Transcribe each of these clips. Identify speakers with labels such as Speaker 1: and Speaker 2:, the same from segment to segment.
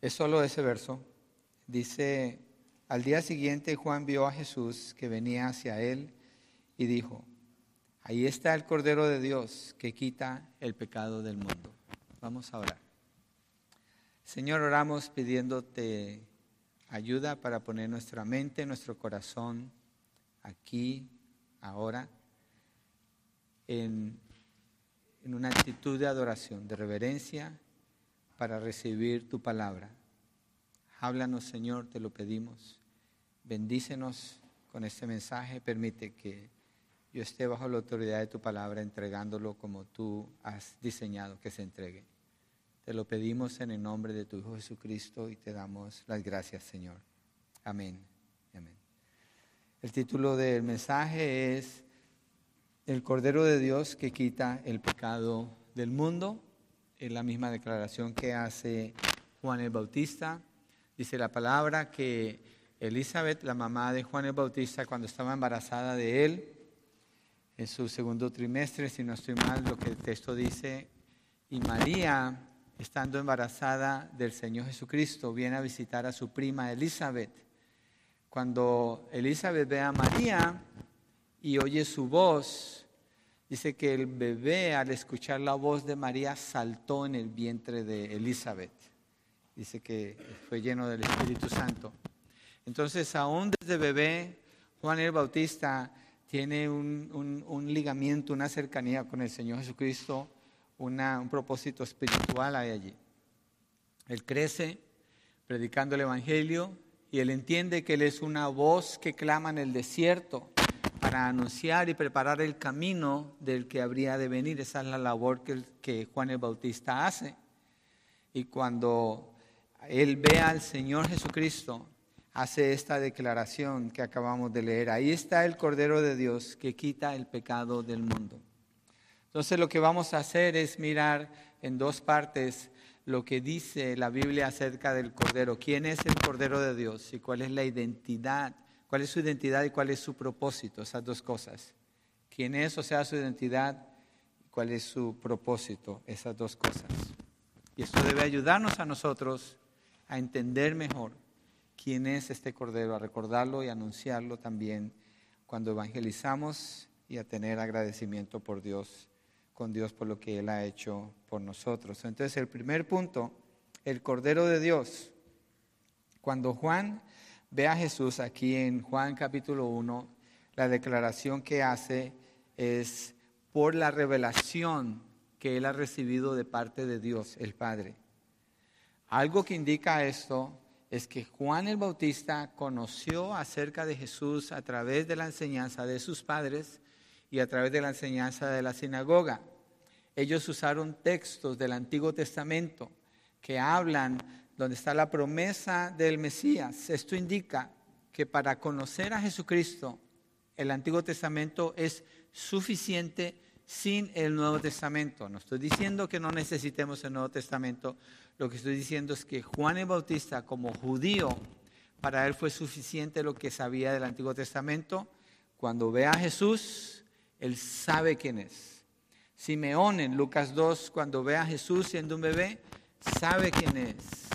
Speaker 1: es solo ese verso. Dice, al día siguiente Juan vio a Jesús que venía hacia él y dijo, ahí está el Cordero de Dios que quita el pecado del mundo. Vamos a orar. Señor, oramos pidiéndote ayuda para poner nuestra mente, nuestro corazón aquí, ahora, en, en una actitud de adoración, de reverencia, para recibir tu palabra. Háblanos, Señor, te lo pedimos. Bendícenos con este mensaje. Permite que yo esté bajo la autoridad de tu palabra, entregándolo como tú has diseñado que se entregue. Te lo pedimos en el nombre de tu Hijo Jesucristo y te damos las gracias, Señor. Amén. Amén. El título del mensaje es El Cordero de Dios que quita el pecado del mundo. Es la misma declaración que hace Juan el Bautista. Dice la palabra que Elizabeth, la mamá de Juan el Bautista, cuando estaba embarazada de él, en su segundo trimestre, si no estoy mal, lo que el texto dice, y María, estando embarazada del Señor Jesucristo, viene a visitar a su prima Elizabeth. Cuando Elizabeth ve a María y oye su voz, dice que el bebé al escuchar la voz de María saltó en el vientre de Elizabeth dice que fue lleno del Espíritu Santo. Entonces, aún desde bebé, Juan el Bautista tiene un, ligamiento, una cercanía con el Señor Jesucristo, un propósito espiritual hay allí. Él crece predicando el Evangelio y él entiende que él es una voz que clama en el desierto para anunciar y preparar el camino del que habría de venir. Esa es la labor que, Juan el Bautista hace. Y cuando él ve al Señor Jesucristo, hace esta declaración que acabamos de leer. Ahí está el Cordero de Dios que quita el pecado del mundo. Entonces lo que vamos a hacer es mirar en dos partes lo que dice la Biblia acerca del Cordero. ¿Quién es el Cordero de Dios y cuál es la identidad? ¿Cuál es su identidad y cuál es su propósito? Esas dos cosas. ¿Quién es, o sea, su identidad? ¿Cuál es su propósito? Esas dos cosas. Y esto debe ayudarnos a nosotros a entender mejor quién es este Cordero, a recordarlo y anunciarlo también cuando evangelizamos y a tener agradecimiento por Dios, con Dios por lo que Él ha hecho por nosotros. Entonces el primer punto, el Cordero de Dios. Cuando Juan ve a Jesús aquí en Juan capítulo 1, la declaración que hace es por la revelación que él ha recibido de parte de Dios, el Padre. Algo que indica esto es que Juan el Bautista conoció acerca de Jesús a través de la enseñanza de sus padres y a través de la enseñanza de la sinagoga. Ellos usaron textos del Antiguo Testamento que hablan donde está la promesa del Mesías. Esto indica que para conocer a Jesucristo, el Antiguo Testamento es suficiente sin el Nuevo Testamento. No estoy diciendo que no necesitemos el Nuevo Testamento, lo que estoy diciendo es que Juan el Bautista, como judío, para él fue suficiente lo que sabía del Antiguo Testamento. Cuando ve a Jesús, él sabe quién es. Simeón en Lucas 2, cuando ve a Jesús siendo un bebé, sabe quién es.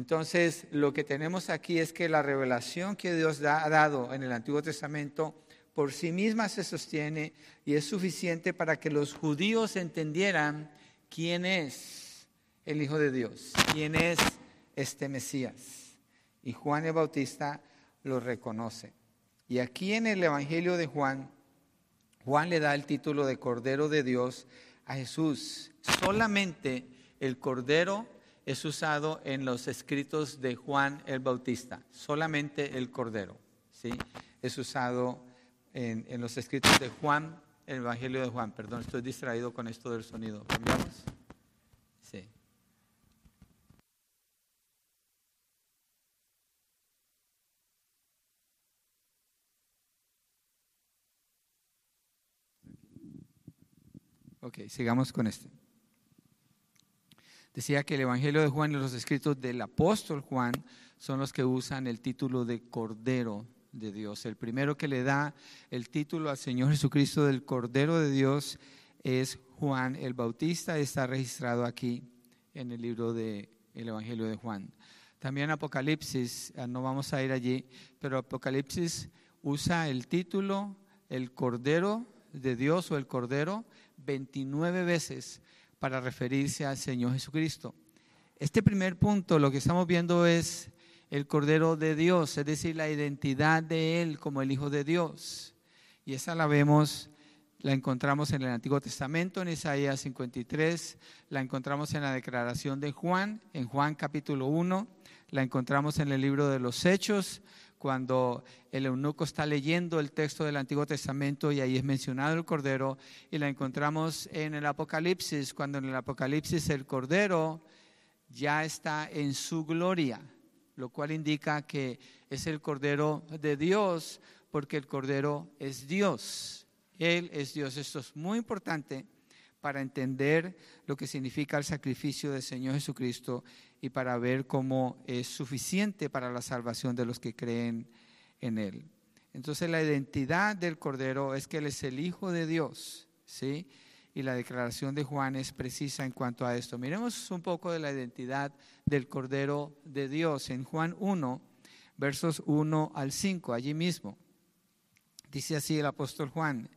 Speaker 1: Entonces, lo que tenemos aquí es que la revelación que Dios ha dado en el Antiguo Testamento por sí misma se sostiene y es suficiente para que los judíos entendieran quién es el Hijo de Dios? ¿Quién es este Mesías? Y Juan el Bautista lo reconoce. Y aquí en el Evangelio de Juan, Juan le da el título de Cordero de Dios a Jesús. Solamente el Cordero es usado en los escritos de Juan el Bautista. Solamente el Cordero. ¿sí? Es usado en, en los escritos de Juan, el Evangelio de Juan. Perdón, estoy distraído con esto del sonido. ¿Cambiamos? Sí. Ok, sigamos con este. Decía que el Evangelio de Juan y los escritos del apóstol Juan son los que usan el título de Cordero de Dios. El primero que le da el título al Señor Jesucristo del Cordero de Dios es Juan el Bautista. Está registrado aquí en el libro de el Evangelio de Juan. También Apocalipsis, ah, no vamos a ir allí, pero Apocalipsis usa el título el Cordero de Dios o el Cordero 29 veces para referirse al Señor Jesucristo. Este primer punto, lo que estamos viendo es el Cordero de Dios, es decir, la identidad de Él como el Hijo de Dios. Y esa la vemos, la encontramos en el Antiguo Testamento, en Isaías 53, la encontramos en la declaración de Juan, en Juan capítulo 1, la encontramos en el libro de los Hechos, cuando el eunuco está leyendo el texto del Antiguo Testamento y ahí es mencionado el Cordero, y la encontramos en el Apocalipsis, cuando en el Apocalipsis el Cordero ya está en su gloria, lo cual indica que es el Cordero de Dios, porque el Cordero es Dios. Él es Dios. Esto es muy importante para entender lo que significa el sacrificio del Señor Jesucristo y para ver cómo es suficiente para la salvación de los que creen en Él. Entonces la identidad del Cordero es que Él es el Hijo de Dios, ¿sí? Y la declaración de Juan es precisa en cuanto a esto. Miremos un poco de la identidad del Cordero de Dios en Juan 1, versos 1 al 5, allí mismo. Dice así el apóstol Juan,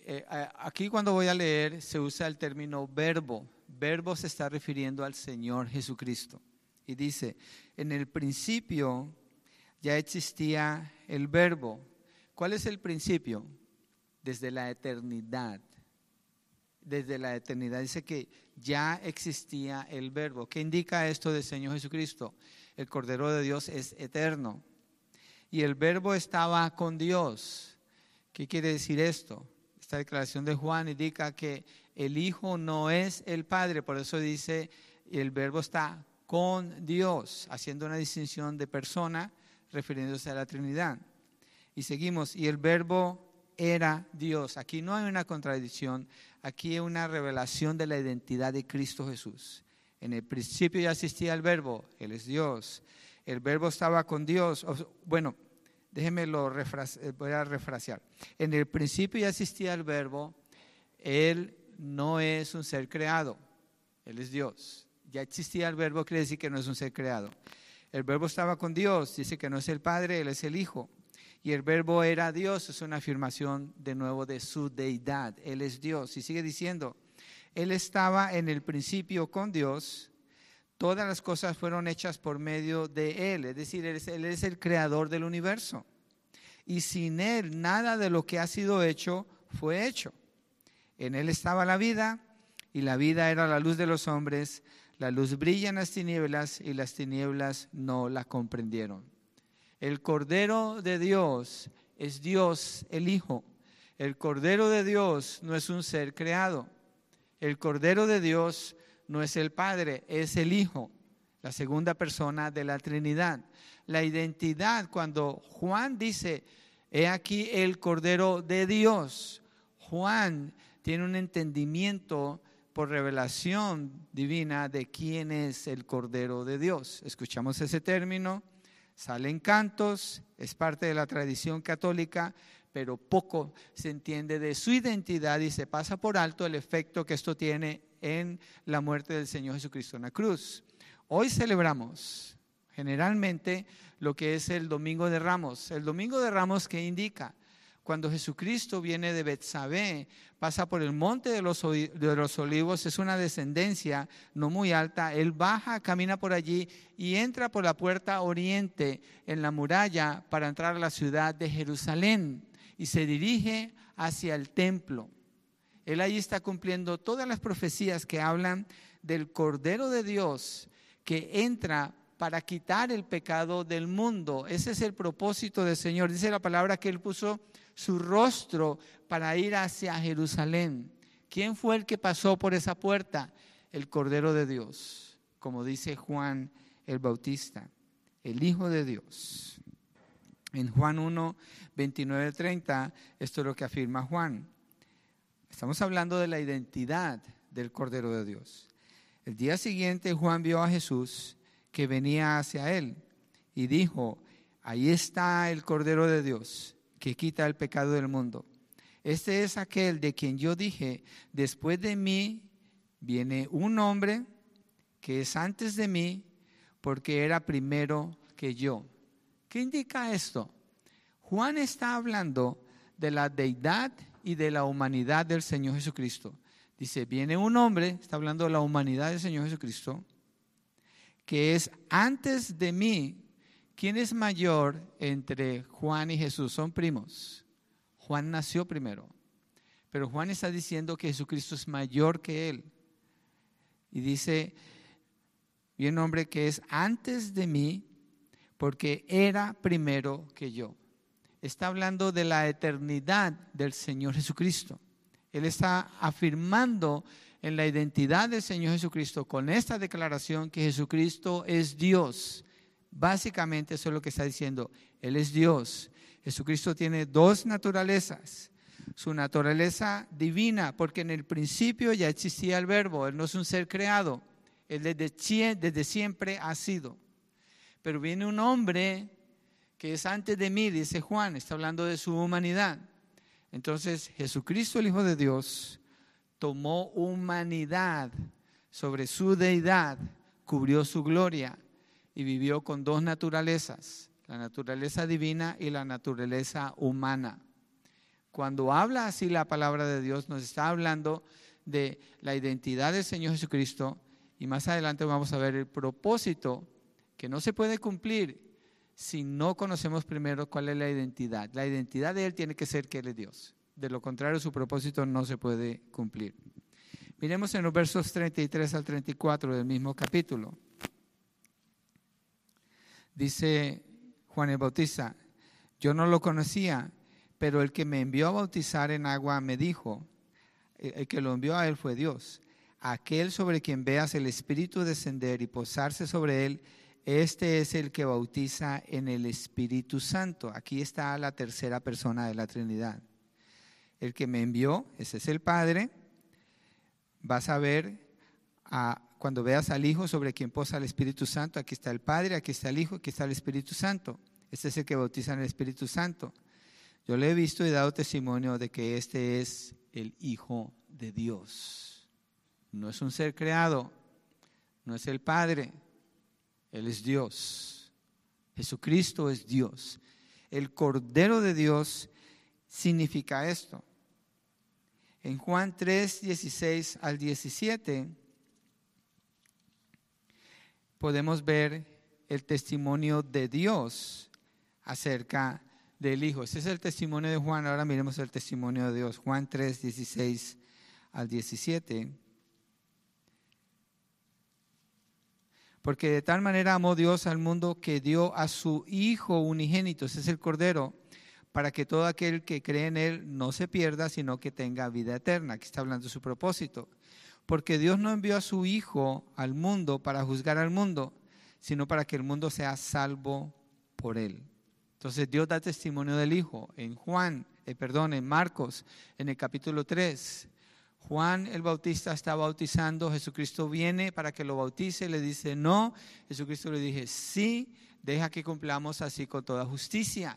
Speaker 1: eh, aquí cuando voy a leer se usa el término verbo. Verbo se está refiriendo al Señor Jesucristo. Y dice, en el principio ya existía el verbo. ¿Cuál es el principio? Desde la eternidad. Desde la eternidad. Dice que ya existía el verbo. ¿Qué indica esto del Señor Jesucristo? El Cordero de Dios es eterno. Y el verbo estaba con Dios. ¿Qué quiere decir esto? Esta declaración de Juan indica que el Hijo no es el Padre, por eso dice, el verbo está con Dios, haciendo una distinción de persona, refiriéndose a la Trinidad. Y seguimos, y el verbo era Dios. Aquí no hay una contradicción, aquí hay una revelación de la identidad de Cristo Jesús. En el principio ya existía el verbo, Él es Dios. El verbo estaba con Dios. Bueno, Déjeme lo eh, voy a refrasear. En el principio ya existía el verbo, Él no es un ser creado, Él es Dios. Ya existía el verbo, quiere decir que no es un ser creado. El verbo estaba con Dios, dice que no es el Padre, Él es el Hijo. Y el verbo era Dios, es una afirmación de nuevo de su deidad, Él es Dios. Y sigue diciendo, Él estaba en el principio con Dios todas las cosas fueron hechas por medio de Él, es decir, Él es, el creador del universo. Y sin Él nada de lo que ha sido hecho fue hecho. En Él estaba la vida y la vida era la luz de los hombres. La luz brilla en las tinieblas y las tinieblas no la comprendieron. El Cordero de Dios es Dios el Hijo. El Cordero de Dios no es un ser creado. El Cordero de Dios no es el Padre, es el Hijo, la segunda persona de la Trinidad. La identidad, cuando Juan dice, he aquí el Cordero de Dios, Juan tiene un entendimiento por revelación divina de quién es el Cordero de Dios. Escuchamos ese término, salen cantos, es parte de la tradición católica, pero poco se entiende de su identidad y se pasa por alto el efecto que esto tiene en la muerte del Señor Jesucristo en la cruz. Hoy celebramos generalmente lo que es el Domingo de Ramos. El Domingo de Ramos que indica cuando Jesucristo viene de Betsabé, pasa por el monte de los, de los, olivos, es una descendencia no muy alta, él baja, camina por allí y entra por la puerta oriente en la muralla para entrar a la ciudad de Jerusalén y se dirige hacia el templo. Él ahí está cumpliendo todas las profecías que hablan del Cordero de Dios que entra para quitar el pecado del mundo. Ese es el propósito del Señor. Dice la palabra que Él puso su rostro para ir hacia Jerusalén. ¿Quién fue el que pasó por esa puerta? El Cordero de Dios, como dice Juan el Bautista, el Hijo de Dios. En Juan 1, 29, 30, esto es lo que afirma Juan. Estamos hablando de la identidad del Cordero de Dios. El día siguiente Juan vio a Jesús que venía hacia él y dijo, ahí está el Cordero de Dios que quita el pecado del mundo. Este es aquel de quien yo dije, después de mí viene un hombre que es antes de mí, porque era primero que yo. ¿Qué indica esto? Juan está hablando de la deidad y de la humanidad del Señor Jesucristo. Dice, viene un hombre, está hablando de la humanidad del Señor Jesucristo, que es antes de mí. ¿Quién es mayor entre Juan y Jesús? Son primos. Juan nació primero. Pero Juan está diciendo que Jesucristo es mayor que él. Y dice, viene un hombre que es antes de mí, porque era primero que yo. Está hablando de la eternidad del Señor Jesucristo. Él está afirmando en la identidad del Señor Jesucristo con esta declaración que Jesucristo es Dios. Básicamente eso es lo que está diciendo. Él es Dios. Jesucristo tiene dos naturalezas. Su naturaleza divina, porque en el principio ya existía el verbo. Él no es un ser creado. Él desde, siempre ha sido. Pero viene un hombre que es antes de mí, dice Juan, está hablando de su humanidad. Entonces Jesucristo, el Hijo de Dios, tomó humanidad sobre su deidad, cubrió su gloria y vivió con dos naturalezas, la naturaleza divina y la naturaleza humana. Cuando habla así la palabra de Dios, nos está hablando de la identidad del Señor Jesucristo y más adelante vamos a ver el propósito que no se puede cumplir si no conocemos primero cuál es la identidad. La identidad de Él tiene que ser que Él es Dios. De lo contrario, su propósito no se puede cumplir. Miremos en los versos 33 al 34 del mismo capítulo. Dice Juan el Bautista, yo no lo conocía, pero el que me envió a bautizar en agua me dijo, el que lo envió a él fue Dios, aquel sobre quien veas el Espíritu descender y posarse sobre él, este es el que bautiza en el Espíritu Santo. Aquí está la tercera persona de la Trinidad. El que me envió, ese es el Padre. Vas a ver cuando veas al Hijo sobre quien posa el Espíritu Santo. Aquí está el Padre, aquí está el Hijo, aquí está el Espíritu Santo. Este es el que bautiza en el Espíritu Santo. Yo le he visto y dado testimonio de que este es el Hijo de Dios. No es un ser creado, no es el Padre, él es Dios. Jesucristo es Dios. El Cordero de Dios significa esto. En Juan 3, 16 al 17 podemos ver el testimonio de Dios acerca del Hijo. Ese es el testimonio de Juan. Ahora miremos el testimonio de Dios. Juan 3, 16 al 17. Porque de tal manera amó Dios al mundo que dio a su Hijo unigénito, ese es el Cordero, para que todo aquel que cree en Él no se pierda, sino que tenga vida eterna. Aquí está hablando de su propósito. Porque Dios no envió a su Hijo al mundo para juzgar al mundo, sino para que el mundo sea salvo por Él. Entonces Dios da testimonio del Hijo en Juan, eh, perdón, en Marcos, en el capítulo 3. Juan el Bautista está bautizando, Jesucristo viene para que lo bautice, le dice no, Jesucristo le dice sí, deja que cumplamos así con toda justicia.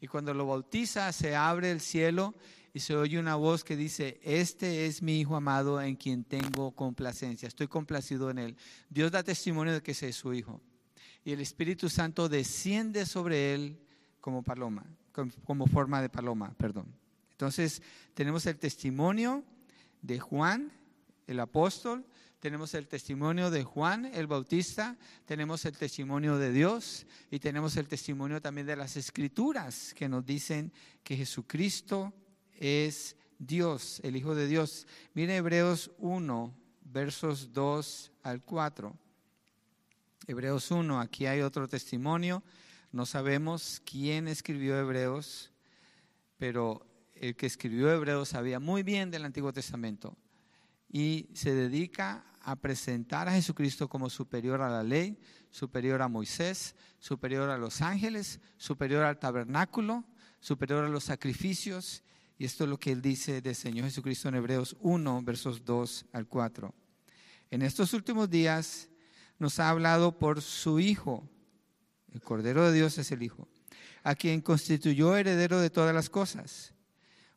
Speaker 1: Y cuando lo bautiza se abre el cielo y se oye una voz que dice, este es mi Hijo amado en quien tengo complacencia, estoy complacido en él. Dios da testimonio de que ese es su Hijo. Y el Espíritu Santo desciende sobre él como paloma, como forma de paloma, perdón. Entonces tenemos el testimonio de Juan, el apóstol, tenemos el testimonio de Juan el Bautista, tenemos el testimonio de Dios y tenemos el testimonio también de las escrituras que nos dicen que Jesucristo es Dios, el Hijo de Dios. Mire Hebreos 1, versos 2 al 4. Hebreos 1, aquí hay otro testimonio. No sabemos quién escribió Hebreos, pero el que escribió Hebreos sabía muy bien del Antiguo Testamento y se dedica a presentar a Jesucristo como superior a la ley, superior a Moisés, superior a los ángeles, superior al tabernáculo, superior a los sacrificios. Y esto es lo que él dice del Señor Jesucristo en Hebreos 1, versos 2 al 4. En estos últimos días nos ha hablado por su Hijo. El Cordero de Dios es el Hijo, a quien constituyó heredero de todas las cosas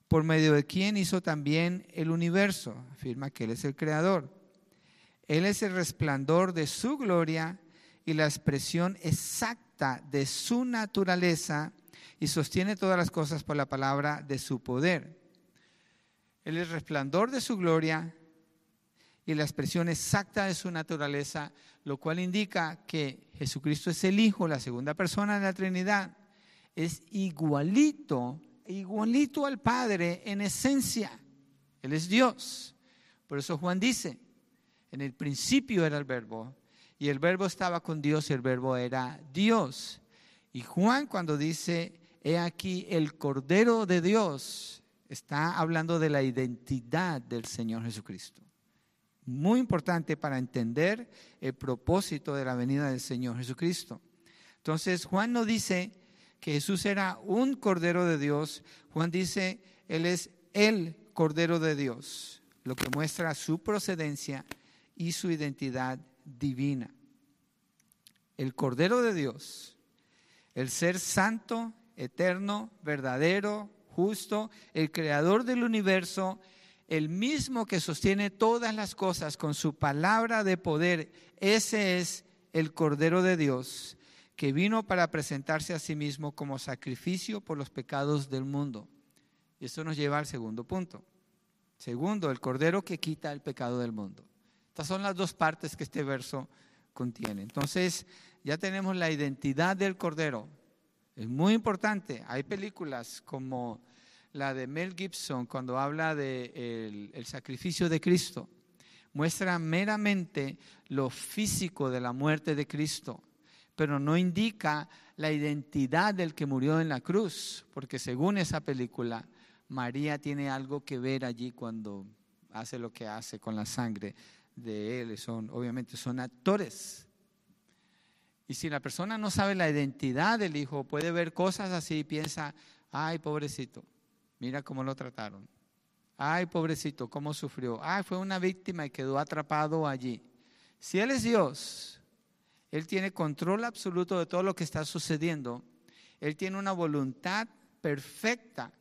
Speaker 1: por medio de quien hizo también el universo, afirma que Él es el creador. Él es el resplandor de su gloria y la expresión exacta de su naturaleza y sostiene todas las cosas por la palabra de su poder. Él es resplandor de su gloria y la expresión exacta de su naturaleza, lo cual indica que Jesucristo es el Hijo, la segunda persona de la Trinidad. Es igualito, igualito al Padre en esencia. Él es Dios. Por eso Juan dice, en el principio era el verbo, y el verbo estaba con Dios y el verbo era Dios. Y Juan cuando dice, he aquí el Cordero de Dios, está hablando de la identidad del Señor Jesucristo. Muy importante para entender el propósito de la venida del Señor Jesucristo. Entonces, Juan no dice que Jesús era un Cordero de Dios, Juan dice, Él es el Cordero de Dios, lo que muestra su procedencia y su identidad divina. El Cordero de Dios, el ser santo, eterno, verdadero, justo, el creador del universo, el mismo que sostiene todas las cosas con su palabra de poder, ese es el Cordero de Dios, que vino para presentarse a sí mismo como sacrificio por los pecados del mundo. Y esto nos lleva al segundo punto. Segundo, el Cordero que quita el pecado del mundo. Estas son las dos partes que este verso contiene. Entonces, ya tenemos la identidad del Cordero. Es muy importante. Hay películas como la de Mel Gibson, cuando habla del el sacrificio de Cristo, muestra meramente lo físico de la muerte de Cristo, pero no indica la identidad del que murió en la cruz, porque según esa película, María tiene algo que ver allí cuando hace lo que hace con la sangre de él. Son, obviamente, son actores. Y si la persona no sabe la identidad del hijo, puede ver cosas así y piensa, ay, pobrecito, mira cómo lo trataron. Ay, pobrecito, cómo sufrió. Ay, fue una víctima y quedó atrapado allí. Si Él es Dios, Él tiene control absoluto de todo lo que está sucediendo. Él tiene una voluntad perfecta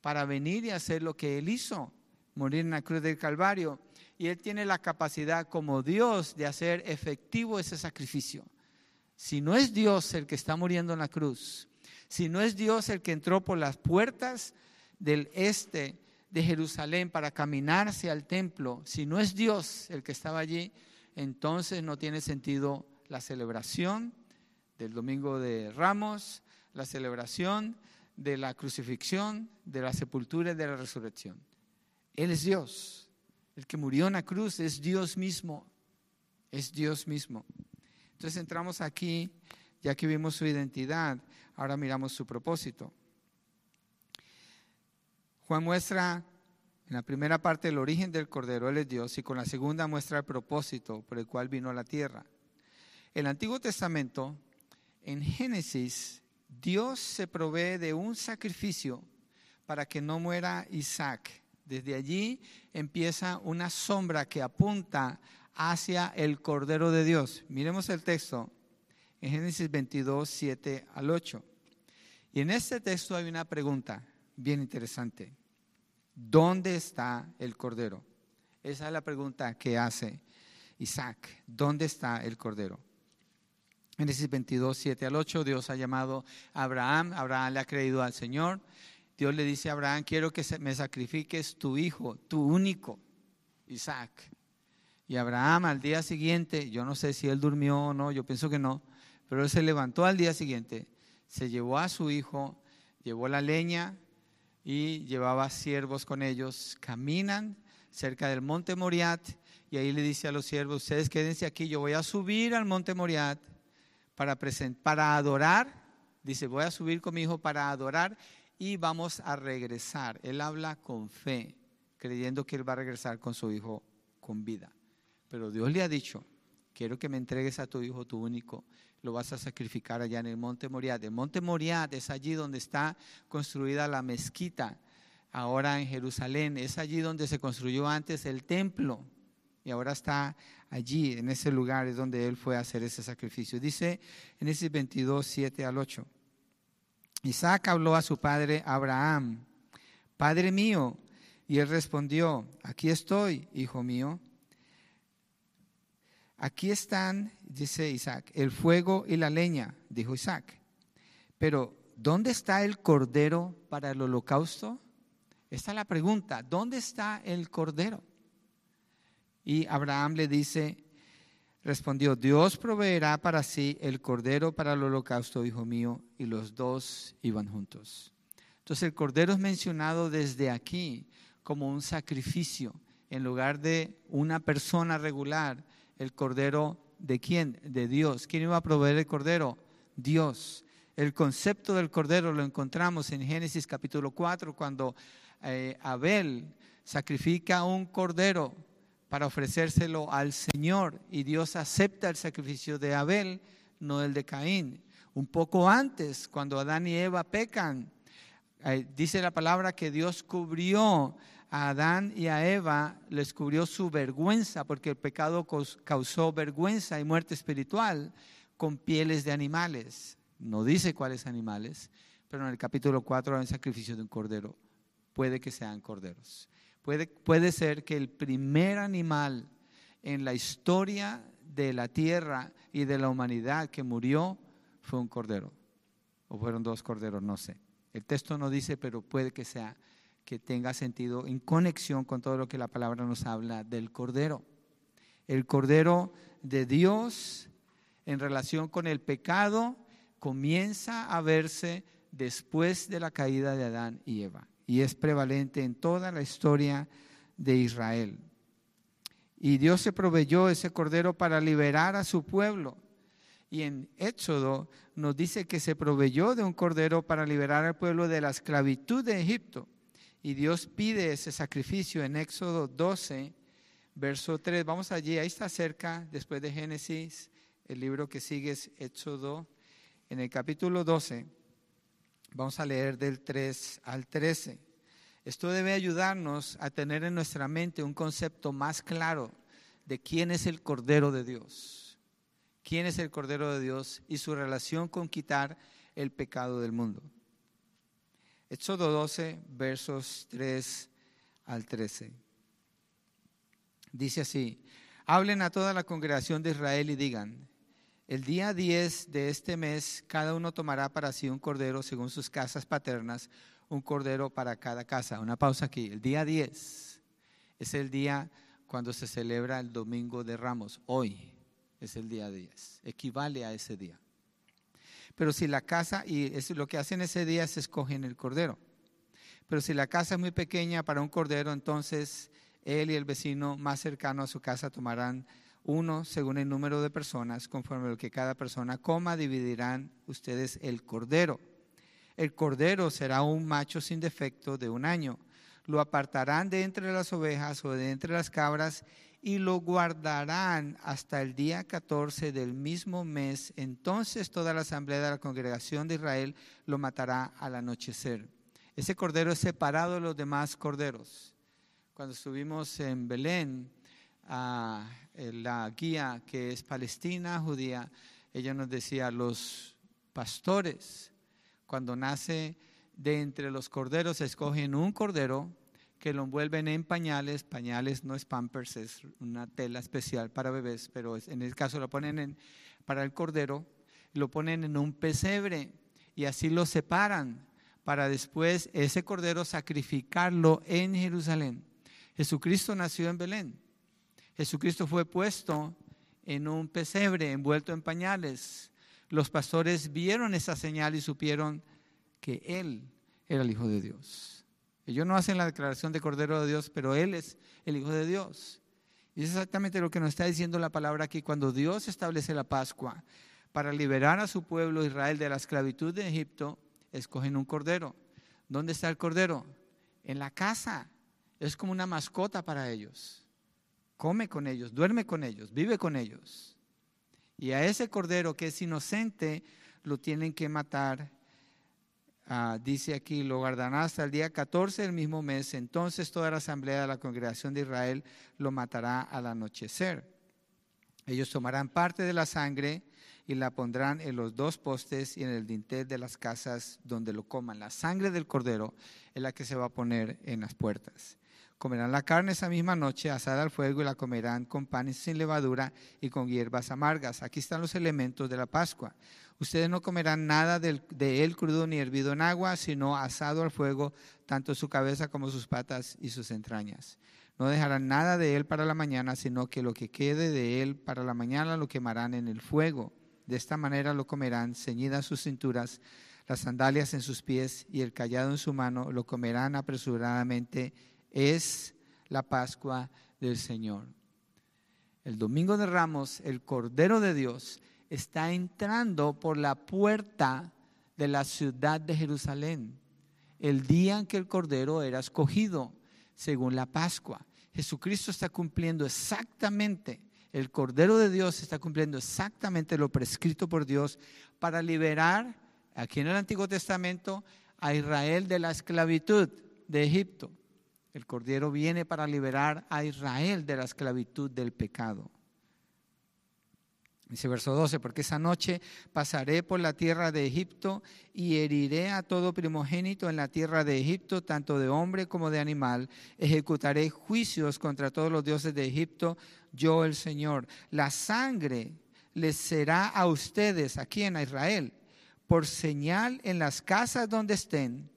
Speaker 1: para venir y hacer lo que Él hizo, morir en la cruz del Calvario. Y Él tiene la capacidad como Dios de hacer efectivo ese sacrificio. Si no es Dios el que está muriendo en la cruz, si no es Dios el que entró por las puertas del este de Jerusalén para caminar hacia el templo, si no es Dios el que estaba allí, entonces no tiene sentido la celebración del Domingo de Ramos, la celebración de la crucifixión, de la sepultura y de la resurrección. Él es Dios. El que murió en la cruz es Dios mismo. Es Dios mismo. Entonces entramos aquí, ya que vimos su identidad, ahora miramos su propósito. Juan muestra en la primera parte el origen del Cordero, Él es Dios, y con la segunda muestra el propósito por el cual vino a la tierra. El Antiguo Testamento, en Génesis, Dios se provee de un sacrificio para que no muera Isaac. Desde allí empieza una sombra que apunta hacia el Cordero de Dios. Miremos el texto en Génesis 22, 7 al 8. Y en este texto hay una pregunta bien interesante. ¿Dónde está el Cordero? Esa es la pregunta que hace Isaac. ¿Dónde está el Cordero? Génesis 22, 7 al 8, Dios ha llamado a Abraham, Abraham le ha creído al Señor. Dios le dice a Abraham, quiero que me sacrifiques tu hijo, tu único, Isaac. Y Abraham al día siguiente, yo no sé si él durmió o no, yo pienso que no, pero él se levantó al día siguiente, se llevó a su hijo, llevó la leña, y llevaba siervos con ellos, caminan cerca del monte Moriat y ahí le dice a los siervos, ustedes quédense aquí, yo voy a subir al monte Moriat para, para adorar, dice, voy a subir con mi hijo para adorar y vamos a regresar. Él habla con fe, creyendo que él va a regresar con su hijo con vida. Pero Dios le ha dicho, quiero que me entregues a tu hijo, tu único, lo vas a sacrificar allá en el monte Moriat. El monte Moriat es allí donde está construida la mezquita, ahora en Jerusalén. Es allí donde se construyó antes el templo y ahora está allí, en ese lugar es donde él fue a hacer ese sacrificio. Dice en ese 22, 7 al 8. Isaac habló a su padre Abraham, Padre mío, y él respondió, aquí estoy, hijo mío. Aquí están, dice Isaac, el fuego y la leña, dijo Isaac. Pero, ¿dónde está el cordero para el holocausto? Esta es la pregunta, ¿dónde está el cordero? Y Abraham le dice, respondió, Dios proveerá para sí el cordero para el holocausto, hijo mío, y los dos iban juntos. Entonces el cordero es mencionado desde aquí como un sacrificio en lugar de una persona regular, el cordero de quién? De Dios. ¿Quién iba a proveer el cordero? Dios. El concepto del cordero lo encontramos en Génesis capítulo 4 cuando eh, Abel sacrifica un cordero para ofrecérselo al Señor y Dios acepta el sacrificio de Abel, no el de Caín. Un poco antes, cuando Adán y Eva pecan, eh, dice la palabra que Dios cubrió a Adán y a Eva les cubrió su vergüenza, porque el pecado causó vergüenza y muerte espiritual con pieles de animales. No dice cuáles animales, pero en el capítulo 4 hay un sacrificio de un cordero. Puede que sean corderos. Puede, puede ser que el primer animal en la historia de la tierra y de la humanidad que murió fue un cordero. O fueron dos corderos, no sé. El texto no dice, pero puede que sea que tenga sentido en conexión con todo lo que la palabra nos habla del Cordero. El Cordero de Dios en relación con el pecado comienza a verse después de la caída de Adán y Eva y es prevalente en toda la historia de Israel. Y Dios se proveyó ese cordero para liberar a su pueblo. Y en Éxodo nos dice que se proveyó de un cordero para liberar al pueblo de la esclavitud de Egipto. Y Dios pide ese sacrificio en Éxodo 12, verso 3. Vamos allí, ahí está cerca, después de Génesis, el libro que sigue es Éxodo. En el capítulo 12, vamos a leer del 3 al 13. Esto debe ayudarnos a tener en nuestra mente un concepto más claro de quién es el Cordero de Dios. Quién es el Cordero de Dios y su relación con quitar el pecado del mundo. Éxodo 12, versos 3 al 13. Dice así, hablen a toda la congregación de Israel y digan, el día 10 de este mes cada uno tomará para sí un cordero según sus casas paternas, un cordero para cada casa. Una pausa aquí, el día 10 es el día cuando se celebra el Domingo de Ramos, hoy es el día 10, equivale a ese día. Pero si la casa, y es lo que hacen ese día es escogen el cordero. Pero si la casa es muy pequeña para un cordero, entonces él y el vecino más cercano a su casa tomarán uno según el número de personas, conforme a lo que cada persona coma, dividirán ustedes el cordero. El cordero será un macho sin defecto de un año. Lo apartarán de entre las ovejas o de entre las cabras y lo guardarán hasta el día 14 del mismo mes. Entonces toda la asamblea de la congregación de Israel lo matará al anochecer. Ese cordero es separado de los demás corderos. Cuando estuvimos en Belén, la guía que es palestina, judía, ella nos decía, los pastores, cuando nace de entre los corderos, escogen un cordero que lo envuelven en pañales. Pañales no es pampers, es una tela especial para bebés, pero en el caso lo ponen en, para el cordero, lo ponen en un pesebre y así lo separan para después ese cordero sacrificarlo en Jerusalén. Jesucristo nació en Belén. Jesucristo fue puesto en un pesebre envuelto en pañales. Los pastores vieron esa señal y supieron que Él era el Hijo de Dios. Ellos no hacen la declaración de Cordero de Dios, pero Él es el Hijo de Dios. Y es exactamente lo que nos está diciendo la palabra aquí. Cuando Dios establece la Pascua para liberar a su pueblo Israel de la esclavitud de Egipto, escogen un cordero. ¿Dónde está el cordero? En la casa. Es como una mascota para ellos. Come con ellos, duerme con ellos, vive con ellos. Y a ese cordero que es inocente lo tienen que matar Ah, dice aquí, lo guardarán hasta el día 14 del mismo mes, entonces toda la asamblea de la congregación de Israel lo matará al anochecer. Ellos tomarán parte de la sangre y la pondrán en los dos postes y en el dintel de las casas donde lo coman. La sangre del cordero es la que se va a poner en las puertas. Comerán la carne esa misma noche, asada al fuego, y la comerán con panes sin levadura y con hierbas amargas. Aquí están los elementos de la Pascua. Ustedes no comerán nada de él crudo ni hervido en agua, sino asado al fuego, tanto su cabeza como sus patas y sus entrañas. No dejarán nada de él para la mañana, sino que lo que quede de él para la mañana lo quemarán en el fuego. De esta manera lo comerán, ceñidas sus cinturas, las sandalias en sus pies y el callado en su mano, lo comerán apresuradamente es la Pascua del Señor. El domingo de Ramos, el Cordero de Dios está entrando por la puerta de la ciudad de Jerusalén, el día en que el Cordero era escogido, según la Pascua. Jesucristo está cumpliendo exactamente, el Cordero de Dios está cumpliendo exactamente lo prescrito por Dios para liberar, aquí en el Antiguo Testamento, a Israel de la esclavitud de Egipto. El Cordero viene para liberar a Israel de la esclavitud del pecado. Dice verso 12, porque esa noche pasaré por la tierra de Egipto y heriré a todo primogénito en la tierra de Egipto, tanto de hombre como de animal. Ejecutaré juicios contra todos los dioses de Egipto, yo el Señor. La sangre les será a ustedes, aquí en Israel, por señal en las casas donde estén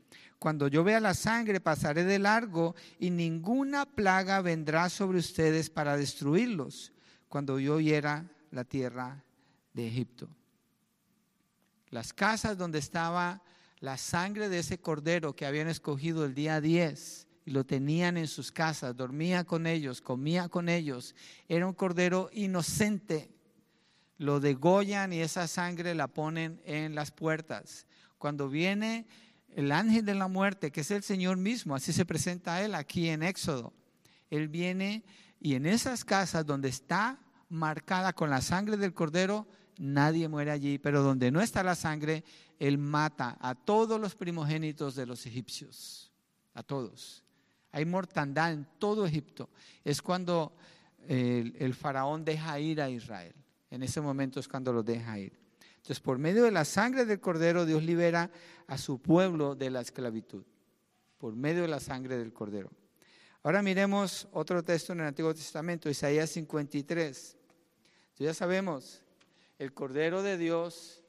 Speaker 1: cuando yo vea la sangre, pasaré de largo y ninguna plaga vendrá sobre ustedes para destruirlos cuando yo hiera la tierra de Egipto. Las casas donde estaba la sangre de ese cordero que habían escogido el día 10 y lo tenían en sus casas, dormía con ellos, comía con ellos, era un cordero inocente. Lo degollan y esa sangre la ponen en las puertas. Cuando viene el ángel de la muerte, que es el Señor mismo, así se presenta a él aquí en Éxodo. Él viene y en esas casas donde está marcada con la sangre del cordero, nadie muere allí, pero donde no está la sangre, él mata a todos los primogénitos de los egipcios, a todos. Hay mortandad en todo Egipto. Es cuando el, el faraón deja ir a Israel. En ese momento es cuando lo deja ir. Entonces, por medio de la sangre del cordero, Dios libera a su pueblo de la esclavitud. Por medio de la sangre del cordero. Ahora miremos otro texto en el Antiguo Testamento, Isaías 53. ya sabemos, el cordero de Dios,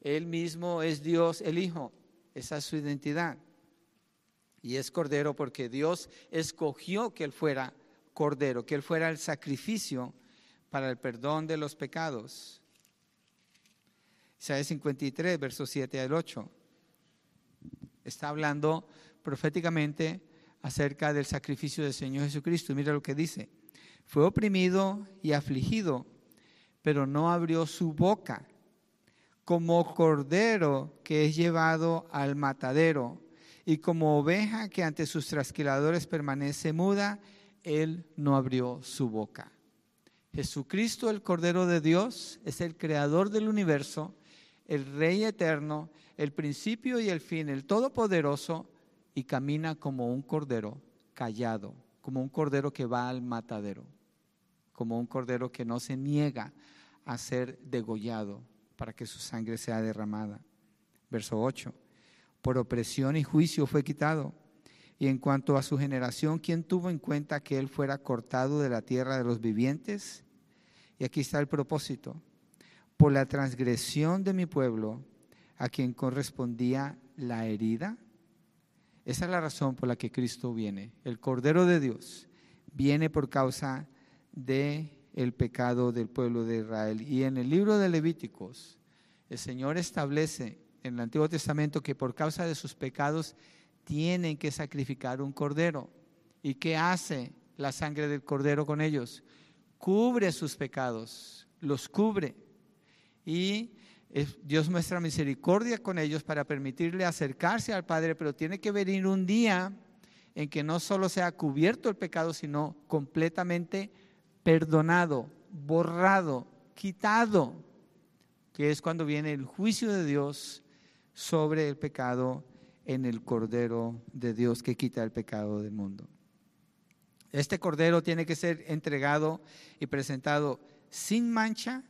Speaker 1: él mismo es Dios, el Hijo. Esa es su identidad. Y es cordero porque Dios escogió que él fuera cordero, que él fuera el sacrificio para el perdón de los pecados. Isaías 53, versos 7 al 8. Está hablando proféticamente acerca del sacrificio del Señor Jesucristo. Mira lo que dice. Fue oprimido y afligido, pero no abrió su boca. Como cordero que es llevado al matadero, y como oveja que ante sus trasquiladores permanece muda, él no abrió su boca. Jesucristo, el Cordero de Dios, es el creador del universo el Rey eterno, el principio y el fin, el Todopoderoso, y camina como un cordero callado, como un cordero que va al matadero, como un cordero que no se niega a ser degollado para que su sangre sea derramada. Verso 8. Por opresión y juicio fue quitado. Y en cuanto a su generación, ¿quién tuvo en cuenta que él fuera cortado de la tierra de los vivientes? Y aquí está el propósito por la transgresión de mi pueblo, a quien correspondía la herida. Esa es la razón por la que Cristo viene. El Cordero de Dios viene por causa de el pecado del pueblo de Israel. Y en el libro de Levíticos, el Señor establece en el Antiguo Testamento que por causa de sus pecados tienen que sacrificar un cordero. ¿Y qué hace la sangre del cordero con ellos? Cubre sus pecados, los cubre y Dios muestra misericordia con ellos para permitirle acercarse al Padre, pero tiene que venir un día en que no solo sea cubierto el pecado, sino completamente perdonado, borrado, quitado, que es cuando viene el juicio de Dios sobre el pecado en el Cordero de Dios que quita el pecado del mundo. Este Cordero tiene que ser entregado y presentado sin mancha,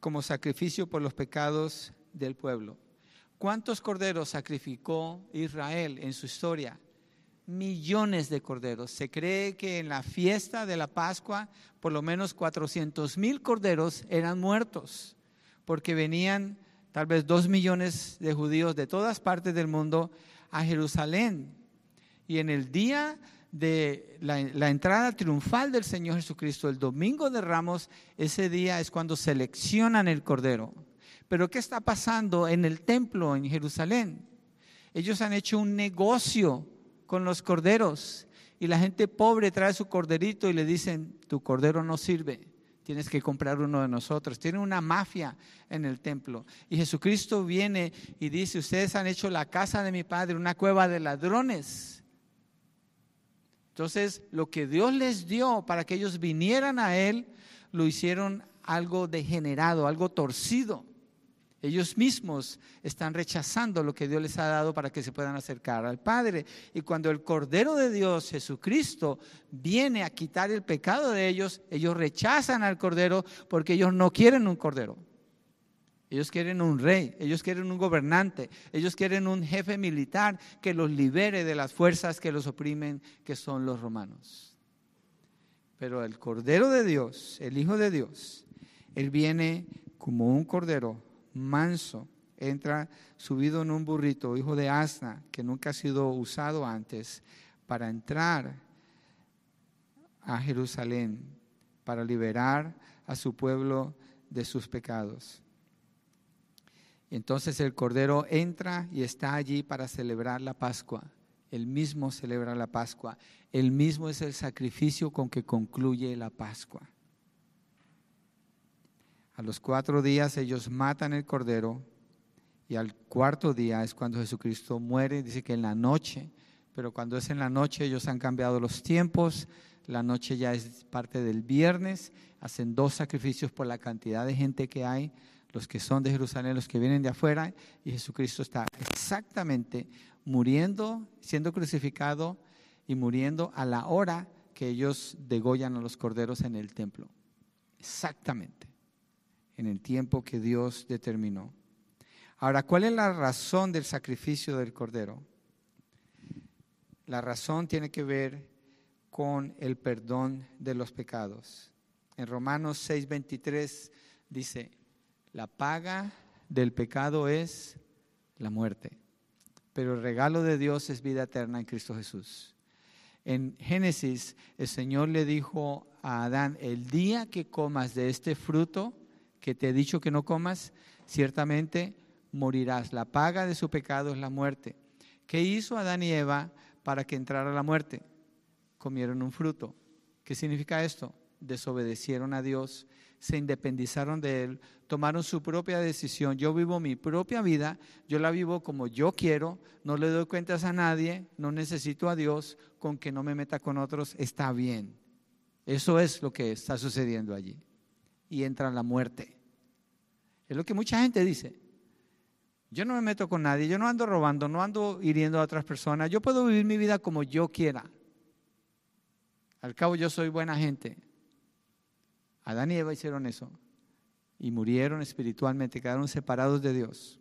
Speaker 1: como sacrificio por los pecados del pueblo. ¿Cuántos corderos sacrificó Israel en su historia? millones de corderos. Se cree que en la fiesta de la Pascua por lo menos 400 mil corderos eran muertos, porque venían tal vez dos millones de judíos de todas partes del mundo a Jerusalén. Y en el día de la, entrada triunfal del Señor Jesucristo, el domingo de Ramos, ese día es cuando seleccionan el cordero. Pero ¿qué está pasando en el templo en Jerusalén? Ellos han hecho un negocio con los corderos y la gente pobre trae su corderito y le dicen, tu cordero no sirve, tienes que comprar uno de nosotros. Tienen una mafia en el templo. Y Jesucristo viene y dice, ustedes han hecho la casa de mi padre una cueva de ladrones. Entonces, lo que Dios les dio para que ellos vinieran a Él, lo hicieron algo degenerado, algo torcido. Ellos mismos están rechazando lo que Dios les ha dado para que se puedan acercar al Padre. Y cuando el Cordero de Dios, Jesucristo, viene a quitar el pecado de ellos, ellos rechazan al Cordero porque ellos no quieren un Cordero. Ellos quieren un rey, ellos quieren un gobernante, ellos quieren un jefe militar que los libere de las fuerzas que los oprimen, que son los romanos. Pero el Cordero de Dios, el Hijo de Dios, Él viene como un Cordero manso, entra subido en un burrito, hijo de asna, que nunca ha sido usado antes, para entrar a Jerusalén, para liberar a su pueblo de sus pecados. Entonces el Cordero entra y está allí para celebrar la Pascua. Él mismo celebra la Pascua. Él mismo es el sacrificio con que concluye la Pascua. A los cuatro días ellos matan el cordero y al cuarto día es cuando Jesucristo muere. Dice que en la noche, pero cuando es en la noche ellos han cambiado los tiempos. La noche ya es parte del viernes. Hacen dos sacrificios por la cantidad de gente que hay, los que son de Jerusalén, los que vienen de afuera. Y Jesucristo está exactamente muriendo, siendo crucificado y muriendo a la hora que ellos degollan a los corderos en el templo. Exactamente en el tiempo que Dios determinó. Ahora, ¿cuál es la razón del sacrificio del cordero? La razón tiene que ver con el perdón de los pecados. En Romanos 6:23 dice, la paga del pecado es la muerte, pero el regalo de Dios es vida eterna en Cristo Jesús. En Génesis, el Señor le dijo a Adán, el día que comas de este fruto, que te he dicho que no comas, ciertamente morirás. La paga de su pecado es la muerte. ¿Qué hizo Adán y Eva para que entrara la muerte? Comieron un fruto. ¿Qué significa esto? Desobedecieron a Dios, se independizaron de Él, tomaron su propia decisión. Yo vivo mi propia vida, yo la vivo como yo quiero, no le doy cuentas a nadie, no necesito a Dios, con que no me meta con otros, está bien. Eso es lo que está sucediendo allí y entra la muerte. Es lo que mucha gente dice. Yo no me meto con nadie, yo no ando robando, no ando hiriendo a otras personas, yo puedo vivir mi vida como yo quiera. Al cabo yo soy buena gente. Adán y Eva hicieron eso y murieron espiritualmente, quedaron separados de Dios.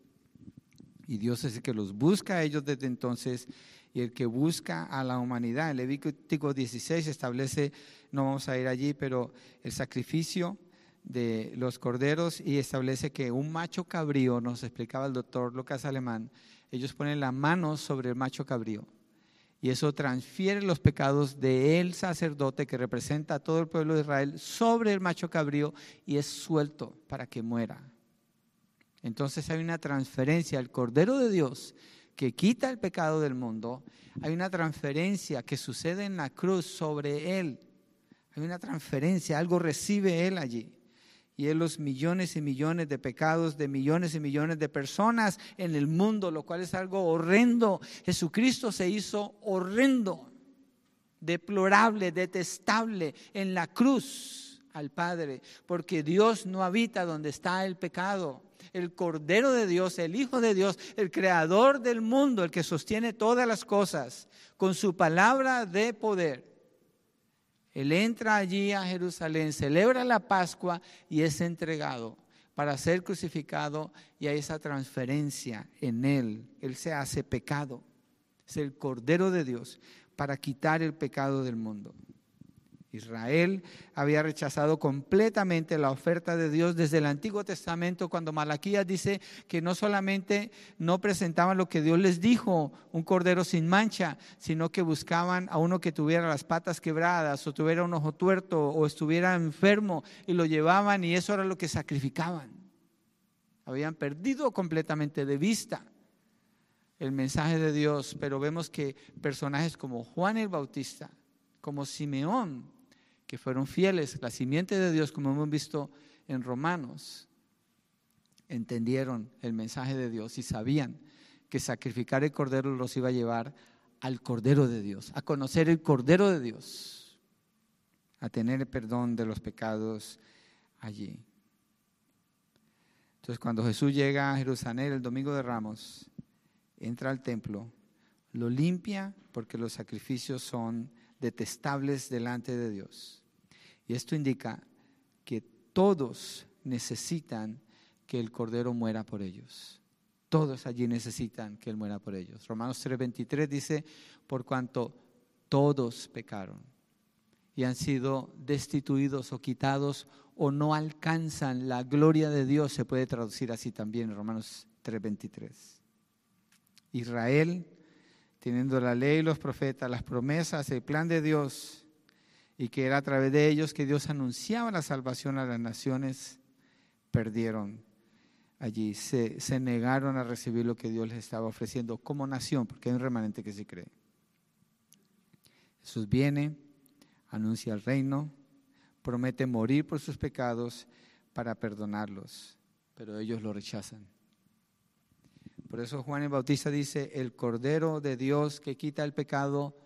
Speaker 1: Y Dios es el que los busca a ellos desde entonces y el que busca a la humanidad. El Levítico 16 establece, no vamos a ir allí, pero el sacrificio de los corderos y establece que un macho cabrío, nos explicaba el doctor Lucas Alemán, ellos ponen la mano sobre el macho cabrío y eso transfiere los pecados del sacerdote que representa a todo el pueblo de Israel sobre el macho cabrío y es suelto para que muera. Entonces hay una transferencia, el Cordero de Dios que quita el pecado del mundo, hay una transferencia que sucede en la cruz sobre él. Hay una transferencia, algo recibe él allí y es los millones y millones de pecados de millones y millones de personas en el mundo, lo cual es algo horrendo. Jesucristo se hizo horrendo, deplorable, detestable en la cruz al Padre, porque Dios no habita donde está el pecado. El Cordero de Dios, el Hijo de Dios, el Creador del mundo, el que sostiene todas las cosas, con su palabra de poder él entra allí a Jerusalén, celebra la Pascua y es entregado para ser crucificado y hay esa transferencia en Él. Él se hace pecado. Es el Cordero de Dios para quitar el pecado del mundo. Israel había rechazado completamente la oferta de Dios desde el Antiguo Testamento cuando Malaquías dice que no solamente no presentaban lo que Dios les dijo, un cordero sin mancha, sino que buscaban a uno que tuviera las patas quebradas o tuviera un ojo tuerto o estuviera enfermo y lo llevaban y eso era lo que sacrificaban. Habían perdido completamente de vista el mensaje de Dios, pero vemos que personajes como Juan el Bautista, como Simeón, que fueron fieles, la simiente de Dios, como hemos visto en Romanos, entendieron el mensaje de Dios y sabían que sacrificar el cordero los iba a llevar al cordero de Dios, a conocer el cordero de Dios, a tener el perdón de los pecados allí. Entonces cuando Jesús llega a Jerusalén el domingo de Ramos, entra al templo, lo limpia porque los sacrificios son detestables delante de Dios. Y esto indica que todos necesitan que el Cordero muera por ellos. Todos allí necesitan que Él muera por ellos. Romanos 3:23 dice, por cuanto todos pecaron y han sido destituidos o quitados o no alcanzan la gloria de Dios, se puede traducir así también en Romanos 3:23. Israel, teniendo la ley los profetas, las promesas, el plan de Dios, y que era a través de ellos que Dios anunciaba la salvación a las naciones, perdieron allí, se, negaron a recibir lo que Dios les estaba ofreciendo como nación, porque hay un remanente que se cree. Jesús viene, anuncia el reino, promete morir por sus pecados para perdonarlos, pero ellos lo rechazan. Por eso Juan el Bautista dice, el Cordero de Dios que quita el pecado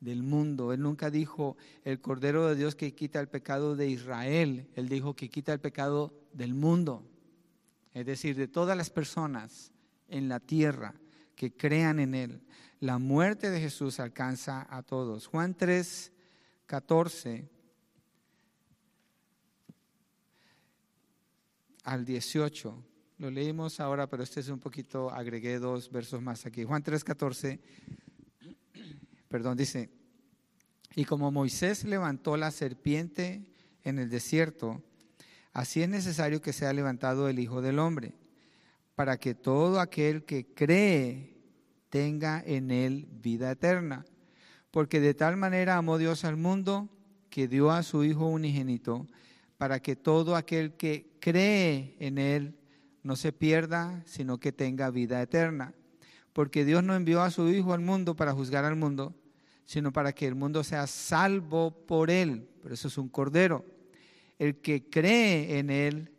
Speaker 1: del mundo. Él nunca dijo el Cordero de Dios que quita el pecado de Israel. Él dijo que quita el pecado del mundo. Es decir, de todas las personas en la tierra que crean en Él. La muerte de Jesús alcanza a todos. Juan 3, 14 al 18. Lo leímos ahora, pero este es un poquito, agregué dos versos más aquí. Juan 3, 14 perdón, dice, y como Moisés levantó la serpiente en el desierto, así es necesario que sea levantado el Hijo del Hombre, para que todo aquel que cree tenga en él vida eterna. Porque de tal manera amó Dios al mundo que dio a su Hijo unigénito, para que todo aquel que cree en él no se pierda, sino que tenga vida eterna porque Dios no envió a su Hijo al mundo para juzgar al mundo, sino para que el mundo sea salvo por Él. Por eso es un cordero. El que cree en Él